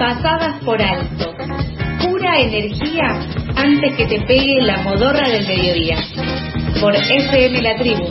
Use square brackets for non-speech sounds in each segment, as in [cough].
pasadas por alto. Pura energía antes que te pegue la modorra del mediodía. Por FM La Tribu.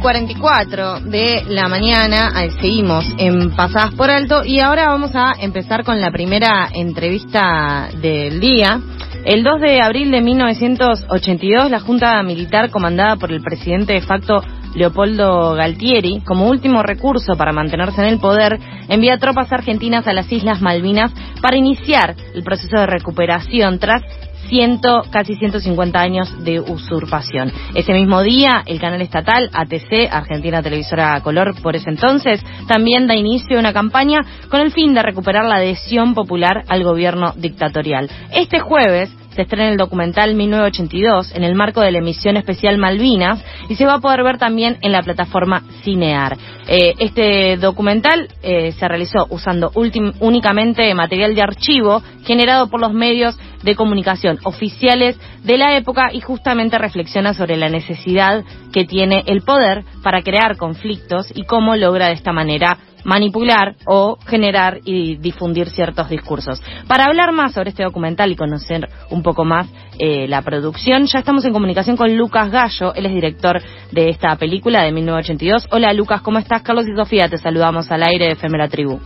44 de la mañana, seguimos en Pasadas por Alto y ahora vamos a empezar con la primera entrevista del día. El 2 de abril de 1982, la Junta Militar comandada por el presidente de facto Leopoldo Galtieri, como último recurso para mantenerse en el poder, envía tropas argentinas a las Islas Malvinas para iniciar el proceso de recuperación tras ciento, casi 150 años de usurpación. Ese mismo día, el canal estatal ATC, Argentina Televisora Color, por ese entonces, también da inicio a una campaña con el fin de recuperar la adhesión popular al gobierno dictatorial. Este jueves, se estrena el documental 1982 en el marco de la emisión especial Malvinas y se va a poder ver también en la plataforma Cinear. Eh, este documental eh, se realizó usando únicamente material de archivo generado por los medios de comunicación oficiales de la época y justamente reflexiona sobre la necesidad que tiene el poder para crear conflictos y cómo logra de esta manera manipular o generar y difundir ciertos discursos. Para hablar más sobre este documental y conocer un poco más eh, la producción, ya estamos en comunicación con Lucas Gallo, él es director de esta película de 1982. Hola Lucas, ¿cómo estás? Carlos y Sofía, te saludamos al aire de Efemera Tribu.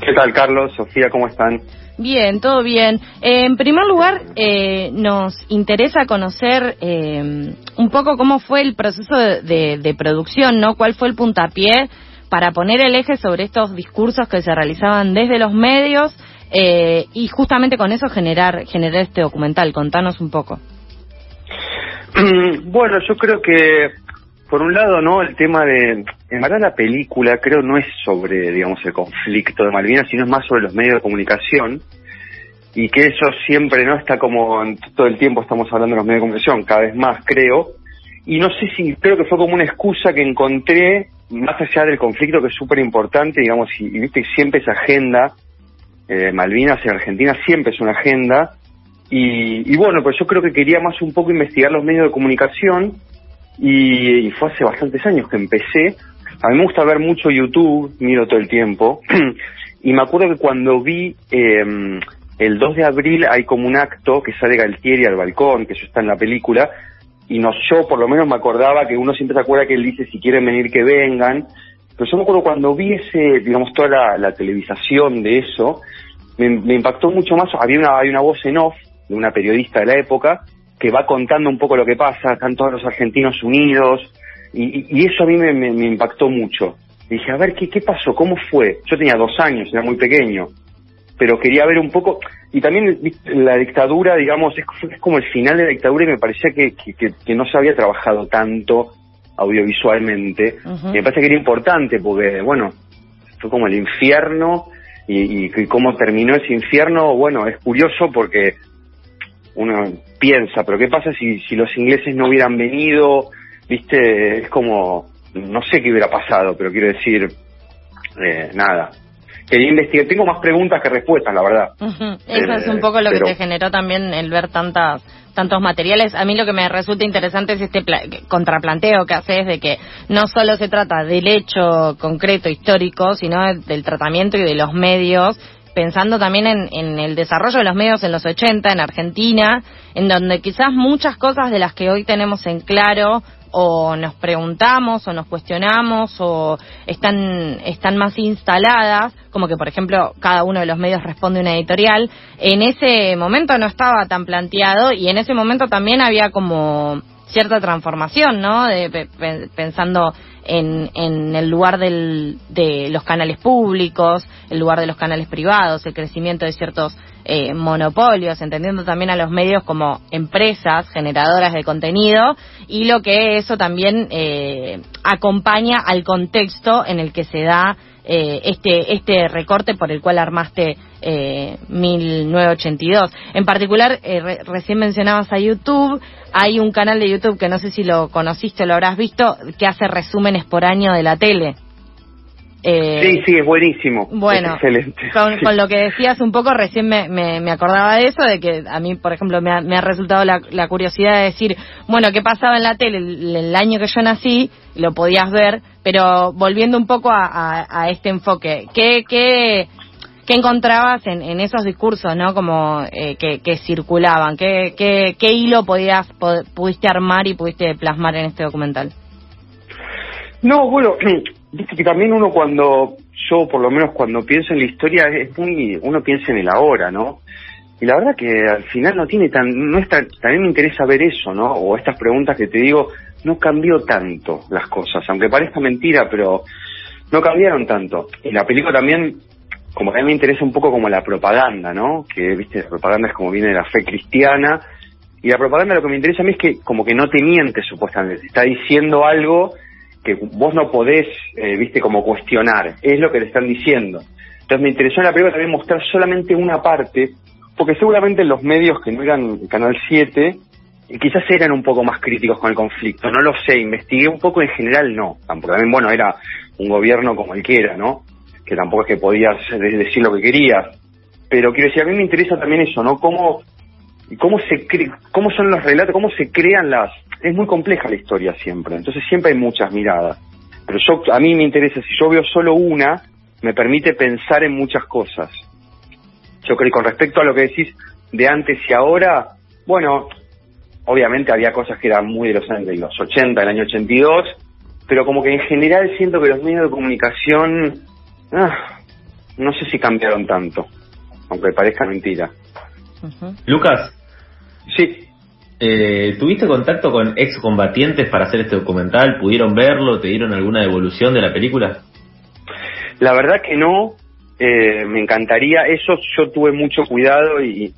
¿Qué tal Carlos? Sofía, ¿cómo están? Bien, todo bien. en primer lugar, eh, nos interesa conocer eh, un poco cómo fue el proceso de, de, producción, ¿no? ¿Cuál fue el puntapié para poner el eje sobre estos discursos que se realizaban desde los medios eh, y justamente con eso generar, generar este documental. Contanos un poco. [clears throat] Bueno, yo creo que por un lado, ¿no? El tema de, en verdad la película creo no es sobre, digamos, el conflicto de Malvinas, sino es más sobre los medios de comunicación y que eso siempre, ¿no? Está como todo el tiempo estamos hablando de los medios de comunicación, cada vez más creo, y no sé si creo que fue como una excusa que encontré más allá del conflicto que es súper importante, digamos, y, viste siempre esa agenda, eh, Malvinas en Argentina siempre es una agenda, y, bueno, pues yo creo que quería más un poco investigar los medios de comunicación, y, fue hace bastantes años que empecé. A mí me gusta ver mucho YouTube, miro todo el tiempo, [clears throat] y me acuerdo que cuando vi em, el 2 de abril hay como un acto que sale Galtieri al balcón, que eso está en la película, y no, yo por lo menos me acordaba que uno siempre se acuerda que él dice si quieren venir que vengan, pero yo me acuerdo cuando vi ese, digamos, toda la, televisación de eso, me, impactó mucho más, había una, hay una voz en off de una periodista de la época que va contando un poco lo que pasa, están todos los argentinos unidos, y, eso a mí me, me, impactó mucho. dije, a ver, ¿qué, ¿qué pasó? ¿Cómo fue? Yo tenía dos años, era muy pequeño, pero quería ver un poco, y también la dictadura, digamos, es, como el final de la dictadura y me parecía que, que, no se había trabajado tanto audiovisualmente. me parece que era importante porque, bueno, fue como el infierno y, y, cómo terminó ese infierno, bueno, es curioso porque uno piensa, pero ¿qué pasa si, si los ingleses no hubieran venido? Viste, es como, no sé qué hubiera pasado, pero quiero decir, eh, nada, quería investigar. Tengo más preguntas que respuestas, la verdad. Eso es un poco lo que te generó también el ver tantas tantos materiales. A mí lo que me resulta interesante es este contraplanteo que haces de que no solo se trata del hecho concreto histórico, sino del tratamiento y de los medios pensando también en, en, el desarrollo de los medios en los 80 en Argentina, en donde quizás muchas cosas de las que hoy tenemos en claro o nos preguntamos o nos cuestionamos o están, están más instaladas, como que por ejemplo cada uno de los medios responde una editorial, en ese momento no estaba tan planteado y en ese momento también había como cierta transformación, ¿no? De, pensando en, en el lugar del, de los canales públicos, el lugar de los canales privados, el crecimiento de ciertos eh, monopolios, entendiendo también a los medios como empresas generadoras de contenido y lo que eso también eh, acompaña al contexto en el que se da eh, este este recorte por el cual armaste eh, 1982. En particular, eh, recién mencionabas a YouTube, hay un canal de YouTube que no sé si lo conociste o lo habrás visto, que hace resúmenes por año de la tele. Eh, sí, sí, es buenísimo. Bueno, excelente. [laughs] Con, lo que decías un poco, recién me, me, acordaba de eso, de que a mí, por ejemplo, me ha, me ha resultado la, la, curiosidad de decir, bueno, ¿qué pasaba en la tele el, año que yo nací? Lo podías ver, pero volviendo un poco a, a, este enfoque, ¿qué, qué, qué encontrabas en, en esos discursos, no? Como eh, que, que circulaban, ¿Qué, qué, qué hilo podías, pudiste armar y pudiste plasmar en este documental? No, bueno, [clears throat] Viste que también uno cuando, yo por lo menos cuando pienso en la historia, es muy, uno piensa en el ahora, ¿no? Y la verdad que al final no tiene tan, no está, también me interesa ver eso, ¿no? O estas preguntas que te digo, no cambió tanto las cosas, aunque parezca mentira, pero no cambiaron tanto. Y la película también, como a mí me interesa un poco como la propaganda, ¿no? Que, viste, la propaganda es como viene de la fe cristiana, y la propaganda lo que me interesa a mí es que como que no te miente supuestamente, está diciendo algo que vos no podés, eh, viste, como cuestionar, es lo que le están diciendo. Entonces me interesó en la película también mostrar solamente una parte, porque seguramente los medios que no eran Canal 7, quizás eran un poco más críticos con el conflicto, no lo sé, investigué un poco, en general no, tampoco, también, bueno, era un gobierno como cualquiera, ¿no? Que tampoco es que podías decir lo que querías, pero quiero decir, a mí me interesa también eso, ¿no? Cómo, cómo se cómo son los relatos, cómo se crean las, es muy compleja la historia siempre, entonces siempre hay muchas miradas. Pero yo, a mí me interesa, si yo veo solo una, me permite pensar en muchas cosas. Yo creo que con respecto a lo que decís de antes y ahora, bueno, obviamente había cosas que eran muy de los años de los 80, del año 82, pero como que en general siento que los medios de comunicación, ah, no sé si cambiaron tanto, aunque parezca mentira. Lucas. Sí. Eh, ¿Tuviste contacto con excombatientes para hacer este documental? ¿Pudieron verlo? ¿Te dieron alguna devolución de la película? La verdad que no. Eh, me encantaría. Eso yo tuve mucho cuidado y,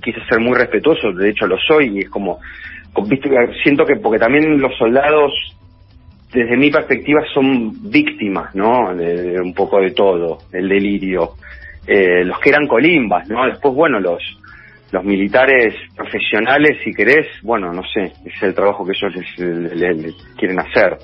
quise ser muy respetuoso. De hecho, lo soy. Y es como. Siento que porque también los soldados, desde mi perspectiva, son víctimas, ¿no? De, un poco de todo, el delirio. Eh, los que eran colimbas, ¿no? Después, bueno, los los militares profesionales, si querés, bueno, no sé, es el trabajo que ellos quieren hacer.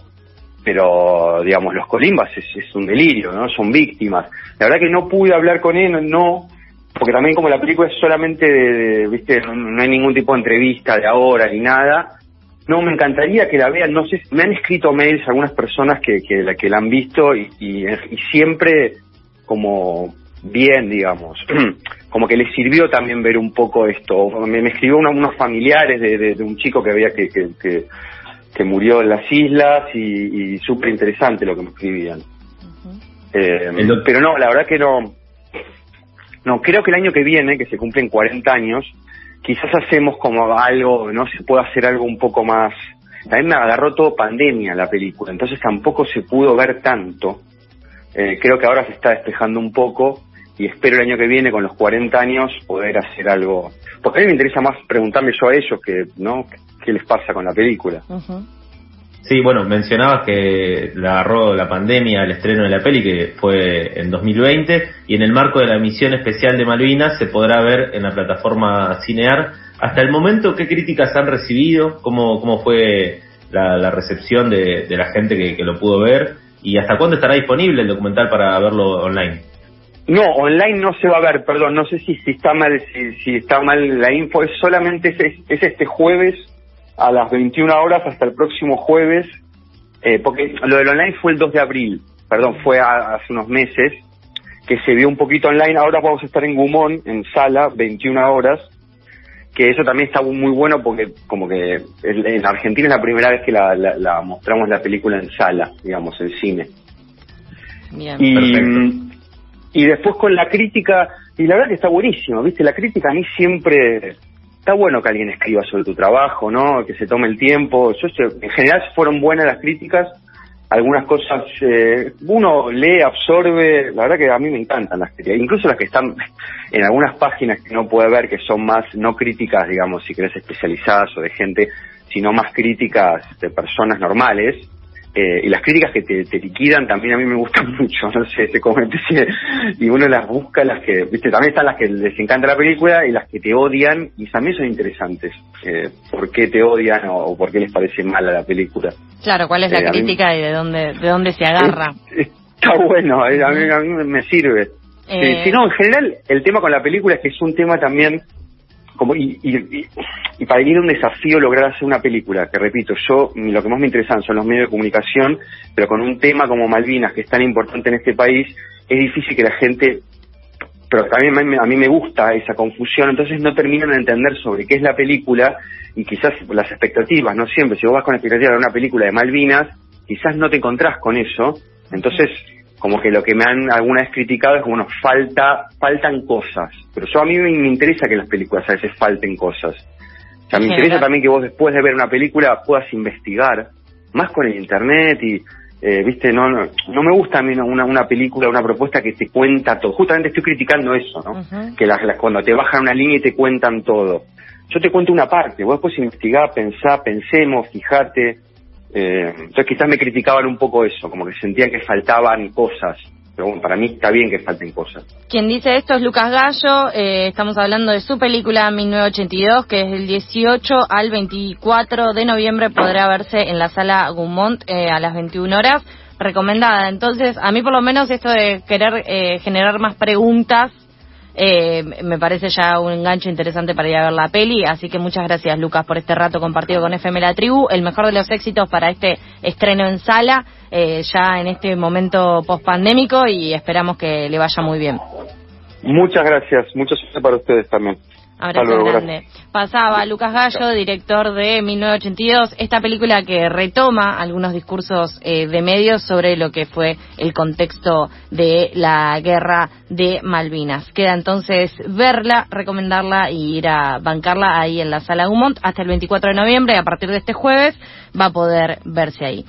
Pero, digamos, los colimbas es, un delirio, ¿no? Son víctimas. La verdad que no pude hablar con él, no, porque también como la película es solamente de, viste, no, hay ningún tipo de entrevista de ahora ni nada. No, me encantaría que la vean, no sé, me han escrito mails algunas personas que, que, la, que la han visto y, y siempre como bien, digamos. [clears throat] como que les sirvió también ver un poco esto. Me, escribió unos familiares de, un chico que había que, que, murió en las islas y, súper interesante lo que me escribían. Eh, pero no, la verdad que no. No, creo que el año que viene, que se cumplen 40 años, quizás hacemos como algo, ¿no? Se puede hacer algo un poco más. También me agarró todo pandemia la película, entonces tampoco se pudo ver tanto. Eh, creo que ahora se está despejando un poco y espero el año que viene, con los 40 años, poder hacer algo. Porque a mí me interesa más preguntarme yo a ellos que, ¿no? ¿Qué les pasa con la película? Sí, bueno, mencionabas que la agarró la pandemia el estreno de la peli, que fue en 2020, y en el marco de la misión especial de Malvinas se podrá ver en la plataforma Cinear. Hasta el momento, ¿qué críticas han recibido? ¿Cómo, cómo fue la, recepción de, la gente que, que lo pudo ver? ¿Y hasta cuándo estará disponible el documental para verlo online? No, online no se va a ver, perdón, no sé si, si está mal si, si está mal la info, es solamente es, es, este jueves a las 21 horas hasta el próximo jueves, eh, porque lo del online fue el 2 de abril, perdón, fue hace unos meses, que se vio un poquito online, ahora vamos a estar en Gumón, en sala, 21 horas, que eso también está muy bueno porque como que en Argentina es la primera vez que la, la, mostramos la película en sala, digamos, en cine. Bien, y, y después con la crítica, y la verdad que está buenísimo, ¿viste? La crítica a mí siempre está bueno que alguien escriba sobre tu trabajo, ¿no? Que se tome el tiempo. Yo, en general fueron buenas las críticas, algunas cosas eh, uno lee, absorbe, la verdad que a mí me encantan las críticas, incluso las que están en algunas páginas que no puede ver que son más no críticas, digamos, si querés especializadas o de gente, sino más críticas de personas normales, eh, y las críticas que te, liquidan también a mí me gustan [laughs] mucho, no sé, se comete y uno las busca, las que, viste, también están las que les encanta la película y las que te odian y también son interesantes, eh, por qué te odian o, por qué les parece mala la película. Claro, cuál es la eh, crítica y de dónde, de dónde se agarra. Está bueno, eh, a mí, a mí me sirve. Eh, Sí, sí, no, en general el tema con la película es que es un tema también como y, y, y- para mí era un desafío lograr hacer una película, que repito, yo lo que más me interesan son los medios de comunicación, pero con un tema como Malvinas, que es tan importante en este país, es difícil que la gente, pero también a mí, me gusta esa confusión, entonces no terminan de entender sobre qué es la película y quizás las expectativas, no siempre, si vos vas con expectativas de una película de Malvinas, quizás no te encontrás con eso, entonces como que lo que me han alguna vez criticado es como bueno, falta, faltan cosas, pero yo a mí me, me interesa que en las películas a veces falten cosas. O sea, me interesa también que vos después de ver una película puedas investigar, más con el internet y, eh, viste, no, no, no me gusta a mí una, una película, una propuesta que te cuenta todo. Justamente estoy criticando eso, ¿no? Que las, las- cuando te bajan una línea y te cuentan todo. Yo te cuento una parte, vos después investigá, pensá, pensemos, fijate. Eh, entonces quizás me criticaban un poco eso, como que sentían que faltaban cosas. Pero bueno, para mí está bien que falten cosas. Quien dice esto es Lucas Gallo, eh, estamos hablando de su película 1982, que es del 18 al 24 de noviembre, podrá verse en la sala Gumont eh, a las 21 horas, recomendada. Entonces, a mí por lo menos esto de querer eh, generar más preguntas, eh, me parece ya un enganche interesante para ir a ver la peli, así que muchas gracias Lucas por este rato compartido con FM La Tribu, el mejor de los éxitos para este estreno en sala, eh, ya en este momento post pandémico y esperamos que le vaya muy bien. Muchas gracias, mucha suerte para ustedes también. Abrazo luego, grande. Pasaba Lucas Gallo, director de 1982, esta película que retoma algunos discursos eh, de medios sobre lo que fue el contexto de la guerra de Malvinas. Queda entonces verla, recomendarla y ir a bancarla ahí en la sala Gumont hasta el 24 de noviembre. A partir de este jueves va a poder verse ahí.